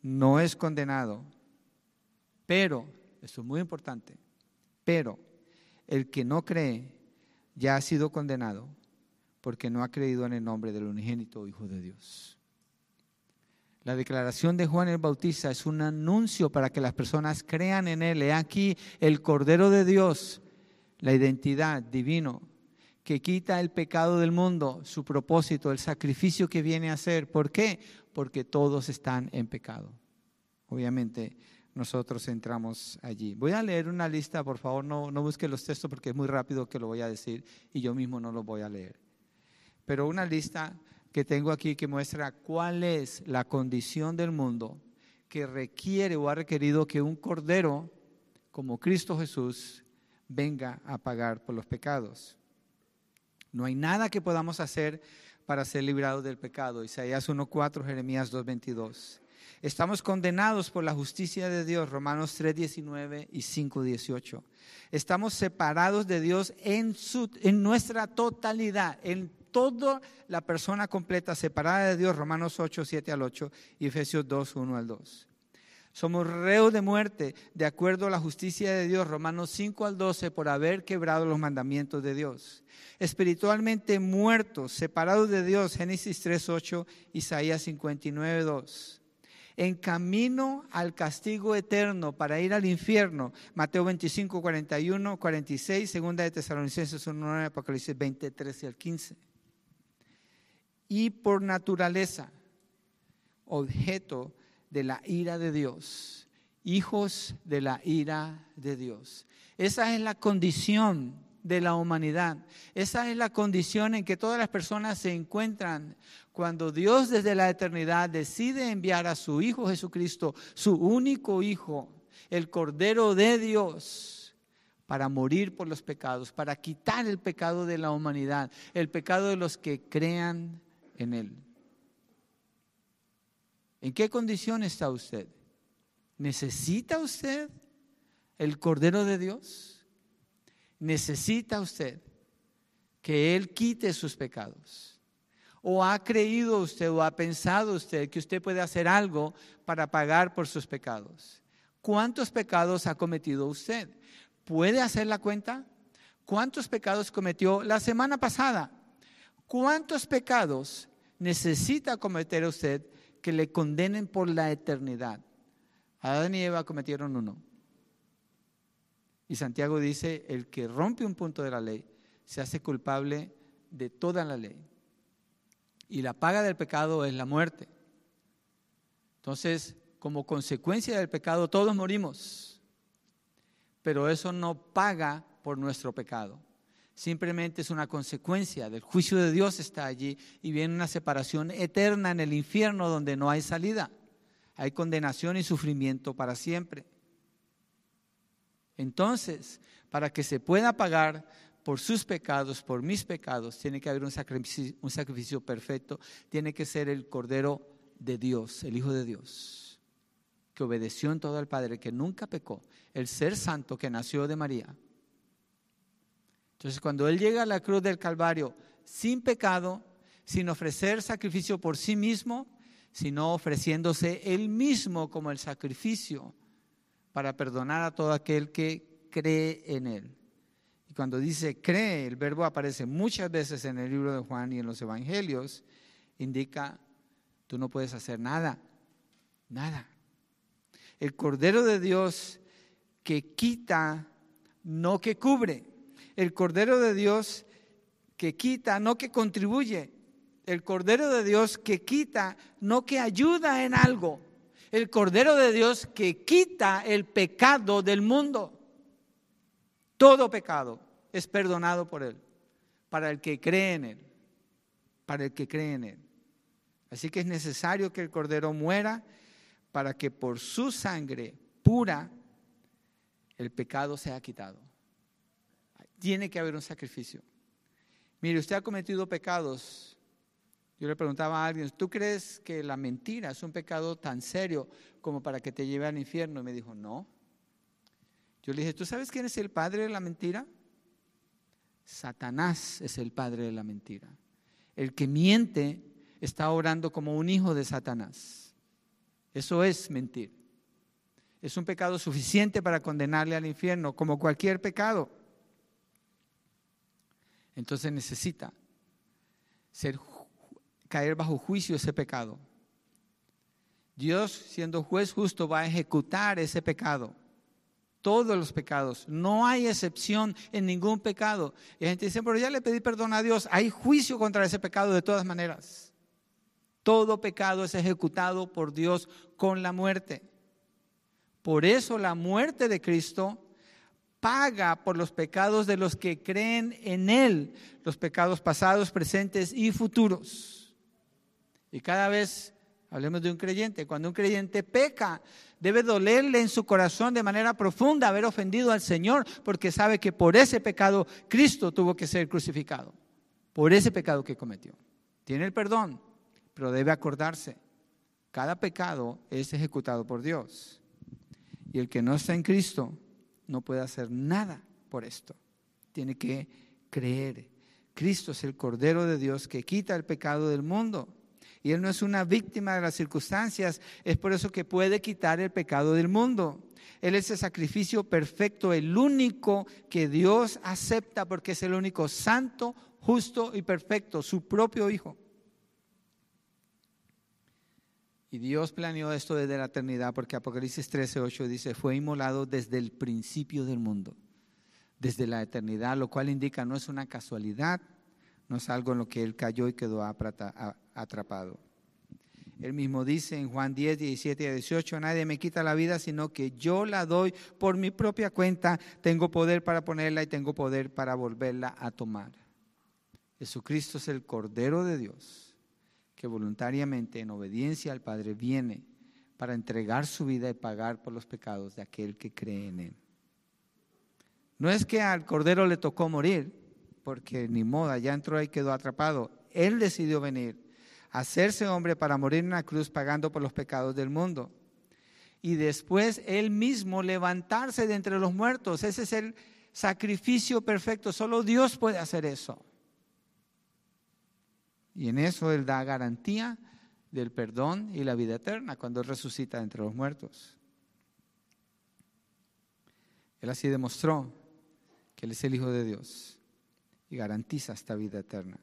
Speaker 1: no es condenado. Pero, esto es muy importante, pero el que no cree ya ha sido condenado porque no ha creído en el nombre del unigénito Hijo de Dios. La declaración de Juan el Bautista es un anuncio para que las personas crean en Él. He aquí el Cordero de Dios, la identidad divino, que quita el pecado del mundo, su propósito, el sacrificio que viene a hacer. ¿Por qué? Porque todos están en pecado. Obviamente nosotros entramos allí. Voy a leer una lista, por favor, no, no busque los textos porque es muy rápido que lo voy a decir y yo mismo no lo voy a leer. Pero una lista que tengo aquí que muestra cuál es la condición del mundo que requiere o ha requerido que un cordero como Cristo Jesús venga a pagar por los pecados. No hay nada que podamos hacer para ser librados del pecado. Isaías 1.4, Jeremías 2.22. Estamos condenados por la justicia de Dios, Romanos 3.19 y 5.18. Estamos separados de Dios en, su, en nuestra totalidad, en toda la persona completa, separada de Dios, Romanos 8, 7 al 8 y Efesios 2, 1 al 2. Somos reos de muerte de acuerdo a la justicia de Dios, Romanos 5 al 12, por haber quebrado los mandamientos de Dios. Espiritualmente muertos, separados de Dios, Génesis 3, 8, Isaías 59, 2 en camino al castigo eterno para ir al infierno. Mateo 25, 41, 46, segunda de Tesalonicenses 1, 9, Apocalipsis 20, 13 al 15 y por naturaleza objeto de la ira de Dios, hijos de la ira de Dios. Esa es la condición de la humanidad. Esa es la condición en que todas las personas se encuentran cuando Dios desde la eternidad decide enviar a su Hijo Jesucristo, su único Hijo, el Cordero de Dios, para morir por los pecados, para quitar el pecado de la humanidad, el pecado de los que crean en Él. ¿En qué condición está usted? ¿Necesita usted el Cordero de Dios? ¿Necesita usted que Él quite sus pecados? ¿O ha creído usted o ha pensado usted que usted puede hacer algo para pagar por sus pecados? ¿Cuántos pecados ha cometido usted? ¿Puede hacer la cuenta? ¿Cuántos pecados cometió la semana pasada? ¿Cuántos pecados necesita cometer usted que le condenen por la eternidad? Adán y Eva cometieron uno. Y Santiago dice, el que rompe un punto de la ley se hace culpable de toda la ley. Y la paga del pecado es la muerte. Entonces, como consecuencia del pecado, todos morimos. Pero eso no paga por nuestro pecado. Simplemente es una consecuencia del juicio de Dios está allí y viene una separación eterna en el infierno donde no hay salida. Hay condenación y sufrimiento para siempre. Entonces, para que se pueda pagar por sus pecados, por mis pecados, tiene que haber un sacrificio, perfecto, tiene que ser el Cordero de Dios, el Hijo de Dios, que obedeció en todo al Padre, que nunca pecó, el ser santo que nació de María. Entonces, cuando Él llega a la cruz del Calvario sin pecado, sin ofrecer sacrificio por sí mismo, sino ofreciéndose Él mismo como el sacrificio para perdonar a todo aquel que cree en Él. Y cuando dice cree, el verbo aparece muchas veces en el libro de Juan y en los evangelios, indica, tú no puedes hacer nada, nada. El Cordero de Dios que quita, no que cubre. El Cordero de Dios que quita, no que contribuye. El Cordero de Dios que quita, no que ayuda en algo el Cordero de Dios que quita el pecado del mundo. Todo pecado es perdonado por Él, para el que cree en Él, para el que cree en Él. Así que es necesario que el Cordero muera para que por su sangre pura el pecado sea quitado. Tiene que haber un sacrificio. Mire, usted ha cometido pecados yo le preguntaba a alguien, ¿tú crees que la mentira es un pecado tan serio como para que te lleve al infierno? Y me dijo, no. Yo le dije, ¿tú sabes quién es el padre de la mentira? Satanás es el padre de la mentira. El que miente está orando como un hijo de Satanás. Eso es mentir. Es un pecado suficiente para condenarle al infierno, como cualquier pecado. Entonces necesita ser caer bajo juicio ese pecado. Dios, siendo juez justo, va a ejecutar ese pecado. Todos los pecados. No hay excepción en ningún pecado. Y la gente dice, pero ya le pedí perdón a Dios. Hay juicio contra ese pecado de todas maneras. Todo pecado es ejecutado por Dios con la muerte. Por eso la muerte de Cristo paga por los pecados de los que creen en Él, los pecados pasados, presentes y futuros. Y cada vez, hablemos de un creyente, cuando un creyente peca, debe dolerle en su corazón de manera profunda haber ofendido al Señor, porque sabe que por ese pecado Cristo tuvo que ser crucificado, por ese pecado que cometió. Tiene el perdón, pero debe acordarse, cada pecado es ejecutado por Dios. Y el que no está en Cristo no puede hacer nada por esto. Tiene que creer. Cristo es el Cordero de Dios que quita el pecado del mundo. Y Él no es una víctima de las circunstancias, es por eso que puede quitar el pecado del mundo. Él es el sacrificio perfecto, el único que Dios acepta porque es el único santo, justo y perfecto, su propio Hijo. Y Dios planeó esto desde la eternidad porque Apocalipsis 13, 8 dice, fue inmolado desde el principio del mundo, desde la eternidad, lo cual indica no es una casualidad, no es algo en lo que Él cayó y quedó atrapado. Él mismo dice en Juan 10, 17 y 18, nadie me quita la vida, sino que yo la doy por mi propia cuenta. Tengo poder para ponerla y tengo poder para volverla a tomar. Jesucristo es el Cordero de Dios, voluntariamente, en obediencia al Padre, viene para entregar su vida y pagar por los pecados de aquel que cree en Él. No es que al Cordero le tocó morir, porque ni moda, ya entró y quedó atrapado. Él decidió venir hacerse hombre para morir en la cruz pagando por los pecados del mundo. Y después él mismo levantarse de entre los muertos. Ese es el sacrificio perfecto. Solo Dios puede hacer eso. Y en eso él da garantía del perdón y la vida eterna cuando él resucita entre los muertos. Él así demostró que él es el Hijo de Dios y garantiza esta vida eterna.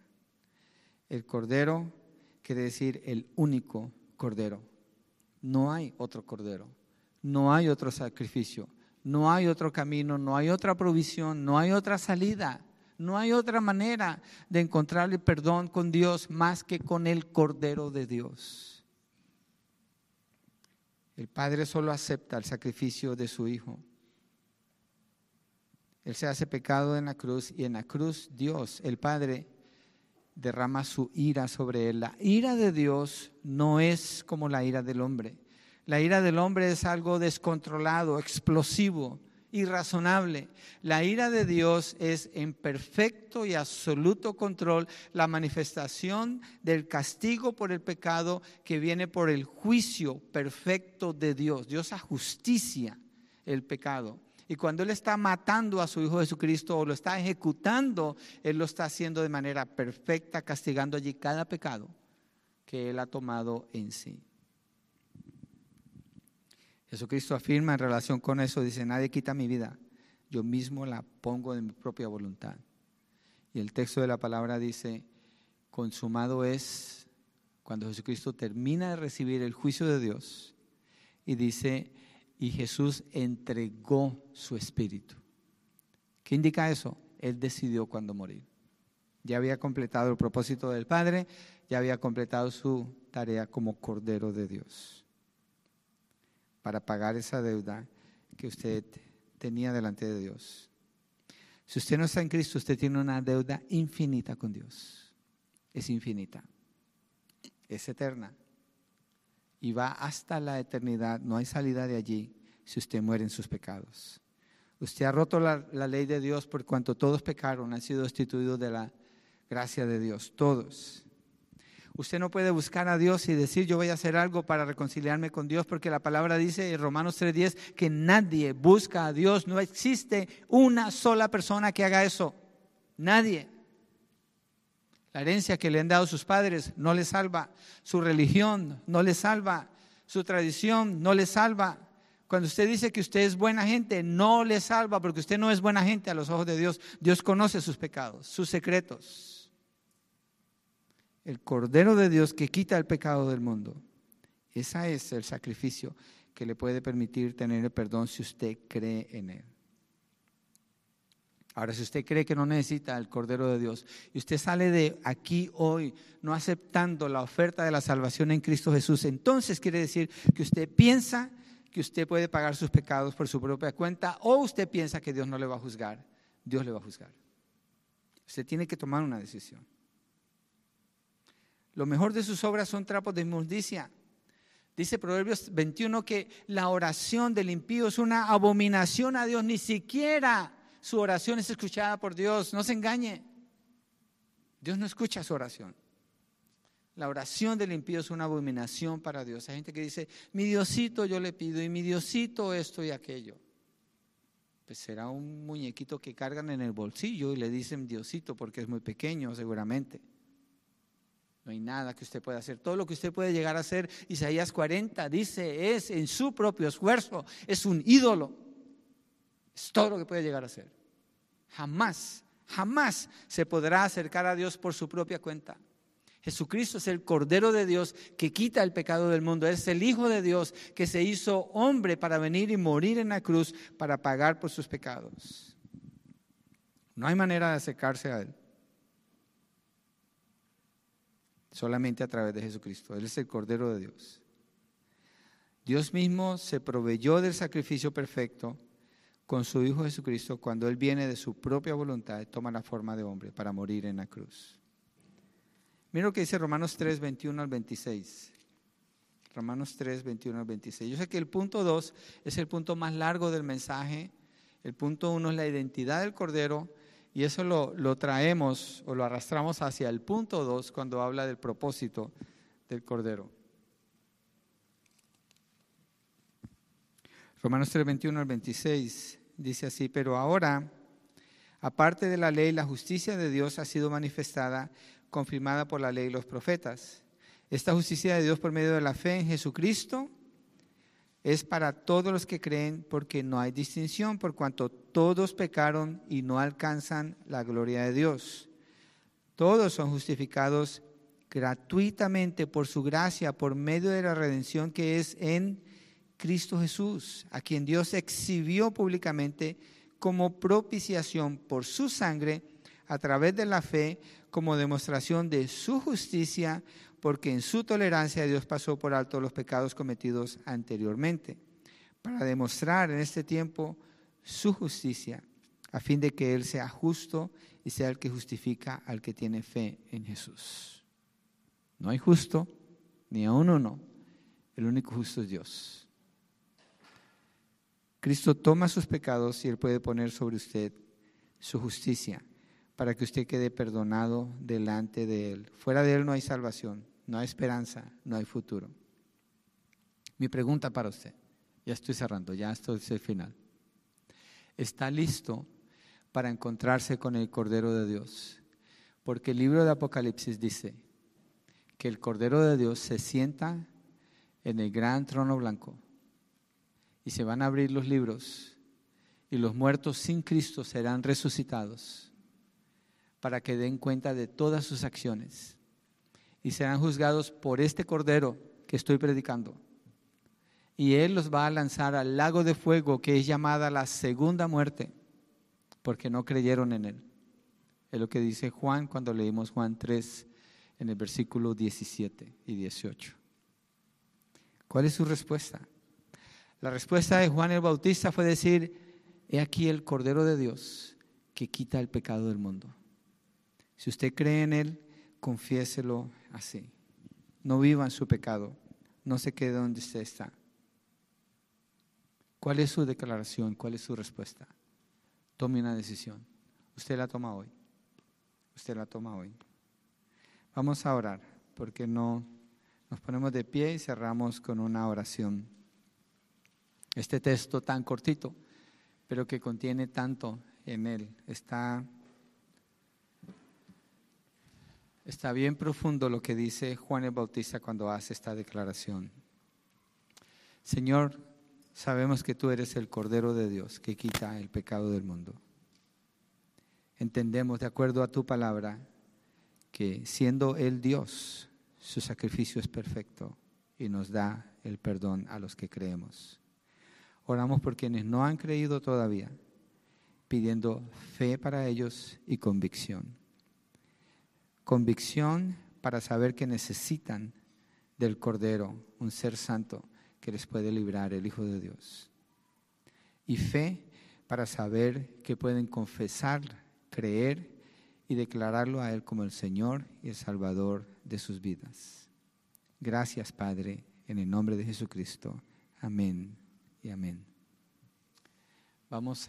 Speaker 1: El Cordero quiere decir el único cordero. No hay otro cordero, no hay otro sacrificio, no hay otro camino, no hay otra provisión, no hay otra salida, no hay otra manera de encontrarle perdón con Dios más que con el cordero de Dios. El Padre solo acepta el sacrificio de su Hijo. Él se hace pecado en la cruz y en la cruz Dios, el Padre, derrama su ira sobre él. La ira de Dios no es como la ira del hombre. La ira del hombre es algo descontrolado, explosivo, irrazonable. La ira de Dios es en perfecto y absoluto control la manifestación del castigo por el pecado que viene por el juicio perfecto de Dios. Dios ajusticia el pecado. Y cuando Él está matando a su Hijo Jesucristo o lo está ejecutando, Él lo está haciendo de manera perfecta, castigando allí cada pecado que Él ha tomado en sí. Jesucristo afirma en relación con eso, dice, nadie quita mi vida, yo mismo la pongo de mi propia voluntad. Y el texto de la palabra dice, consumado es cuando Jesucristo termina de recibir el juicio de Dios y dice, y Jesús entregó su espíritu. ¿Qué indica eso? Él decidió cuándo morir. Ya había completado el propósito del Padre, ya había completado su tarea como Cordero de Dios para pagar esa deuda que usted tenía delante de Dios. Si usted no está en Cristo, usted tiene una deuda infinita con Dios. Es infinita. Es eterna y va hasta la eternidad. No hay salida de allí si usted muere en sus pecados. Usted ha roto la, ley de Dios por cuanto todos pecaron, han sido destituidos de la gracia de Dios, todos. Usted no puede buscar a Dios y decir yo voy a hacer algo para reconciliarme con Dios porque la palabra dice en Romanos 3:10 que nadie busca a Dios, no existe una sola persona que haga eso, nadie. La herencia que le han dado sus padres no le salva. Su religión no le salva. Su tradición no le salva. Cuando usted dice que usted es buena gente, no le salva porque usted no es buena gente a los ojos de Dios. Dios conoce sus pecados, sus secretos. El Cordero de Dios que quita el pecado del mundo. Ese es el sacrificio que le puede permitir tener el perdón si usted cree en Él. Ahora, si usted cree que no necesita el Cordero de Dios y usted sale de aquí hoy no aceptando la oferta de la salvación en Cristo Jesús, entonces quiere decir que usted piensa que usted puede pagar sus pecados por su propia cuenta o usted piensa que Dios no le va a juzgar. Dios le va a juzgar. Usted tiene que tomar una decisión. Lo mejor de sus obras son trapos de inmundicia. Dice Proverbios 21 que la oración del impío es una abominación a Dios, ni siquiera su oración es escuchada por Dios. No se engañe. Dios no escucha su oración. La oración del impío es una abominación para Dios. Hay gente que dice, mi Diosito yo le pido y mi Diosito esto y aquello. Pues será un muñequito que cargan en el bolsillo y le dicen Diosito porque es muy pequeño seguramente. No hay nada que usted pueda hacer. Todo lo que usted puede llegar a hacer, Isaías 40 dice, es en su propio esfuerzo, es un ídolo. Es todo lo que puede llegar a ser. Jamás, jamás se podrá acercar a Dios por su propia cuenta. Jesucristo es el Cordero de Dios que quita el pecado del mundo. Es el Hijo de Dios que se hizo hombre para venir y morir en la cruz para pagar por sus pecados. No hay manera de acercarse a Él. Solamente a través de Jesucristo. Él es el Cordero de Dios. Dios mismo se proveyó del sacrificio perfecto con su Hijo Jesucristo cuando Él viene de su propia voluntad toma la forma de hombre para morir en la cruz. Mira lo que dice Romanos 3, 21 al 26. Romanos 3, 21 al 26. Yo sé que el punto 2 es el punto más largo del mensaje. El punto 1 es la identidad del Cordero y eso lo, lo traemos o lo arrastramos hacia el punto 2 cuando habla del propósito del Cordero. Romanos 3, 21 al 26 dice así, pero ahora, aparte de la ley, la justicia de Dios ha sido manifestada, confirmada por la ley y los profetas. Esta justicia de Dios por medio de la fe en Jesucristo es para todos los que creen porque no hay distinción, por cuanto todos pecaron y no alcanzan la gloria de Dios. Todos son justificados gratuitamente por su gracia, por medio de la redención que es en Cristo Jesús, a quien Dios exhibió públicamente como propiciación por su sangre a través de la fe como demostración de su justicia, porque en su tolerancia Dios pasó por alto los pecados cometidos anteriormente, para demostrar en este tiempo su justicia, a fin de que Él sea justo y sea el que justifica al que tiene fe en Jesús. No hay justo, ni aún uno. El único justo es Dios. Cristo toma sus pecados y Él puede poner sobre usted su justicia para que usted quede perdonado delante de Él. Fuera de Él no hay salvación, no hay esperanza, no hay futuro. Mi pregunta para usted, ya estoy cerrando, ya esto es el final. ¿Está listo para encontrarse con el Cordero de Dios? Porque el libro de Apocalipsis dice que el Cordero de Dios se sienta en el gran trono blanco y se van a abrir los libros y los muertos sin Cristo serán resucitados para que den cuenta de todas sus acciones y serán juzgados por este Cordero que estoy predicando. Y Él los va a lanzar al lago de fuego que es llamada la segunda muerte porque no creyeron en Él. Es lo que dice Juan cuando leímos Juan 3 en el versículo 17 y 18. ¿Cuál es su respuesta? La respuesta de Juan el Bautista fue decir, he aquí el Cordero de Dios que quita el pecado del mundo. Si usted cree en Él, confiéselo así. No viva en su pecado, no se quede donde usted está. ¿Cuál es su declaración? ¿Cuál es su respuesta? Tome una decisión. Usted la toma hoy. Usted la toma hoy. Vamos a orar, porque no nos ponemos de pie y cerramos con una oración este texto tan cortito, pero que contiene tanto en él. Está, está bien profundo lo que dice Juan el Bautista cuando hace esta declaración. Señor, sabemos que tú eres el Cordero de Dios que quita el pecado del mundo. Entendemos, de acuerdo a tu palabra, que siendo Él Dios, su sacrificio es perfecto y nos da el perdón a los que creemos. Oramos por quienes no han creído todavía, pidiendo fe para ellos y convicción. Convicción para saber que necesitan del Cordero, un ser santo que les puede librar, el Hijo de Dios. Y fe para saber que pueden confesar, creer y declararlo a Él como el Señor y el Salvador de sus vidas. Gracias, Padre, en el nombre de Jesucristo. Amén y amén. Vamos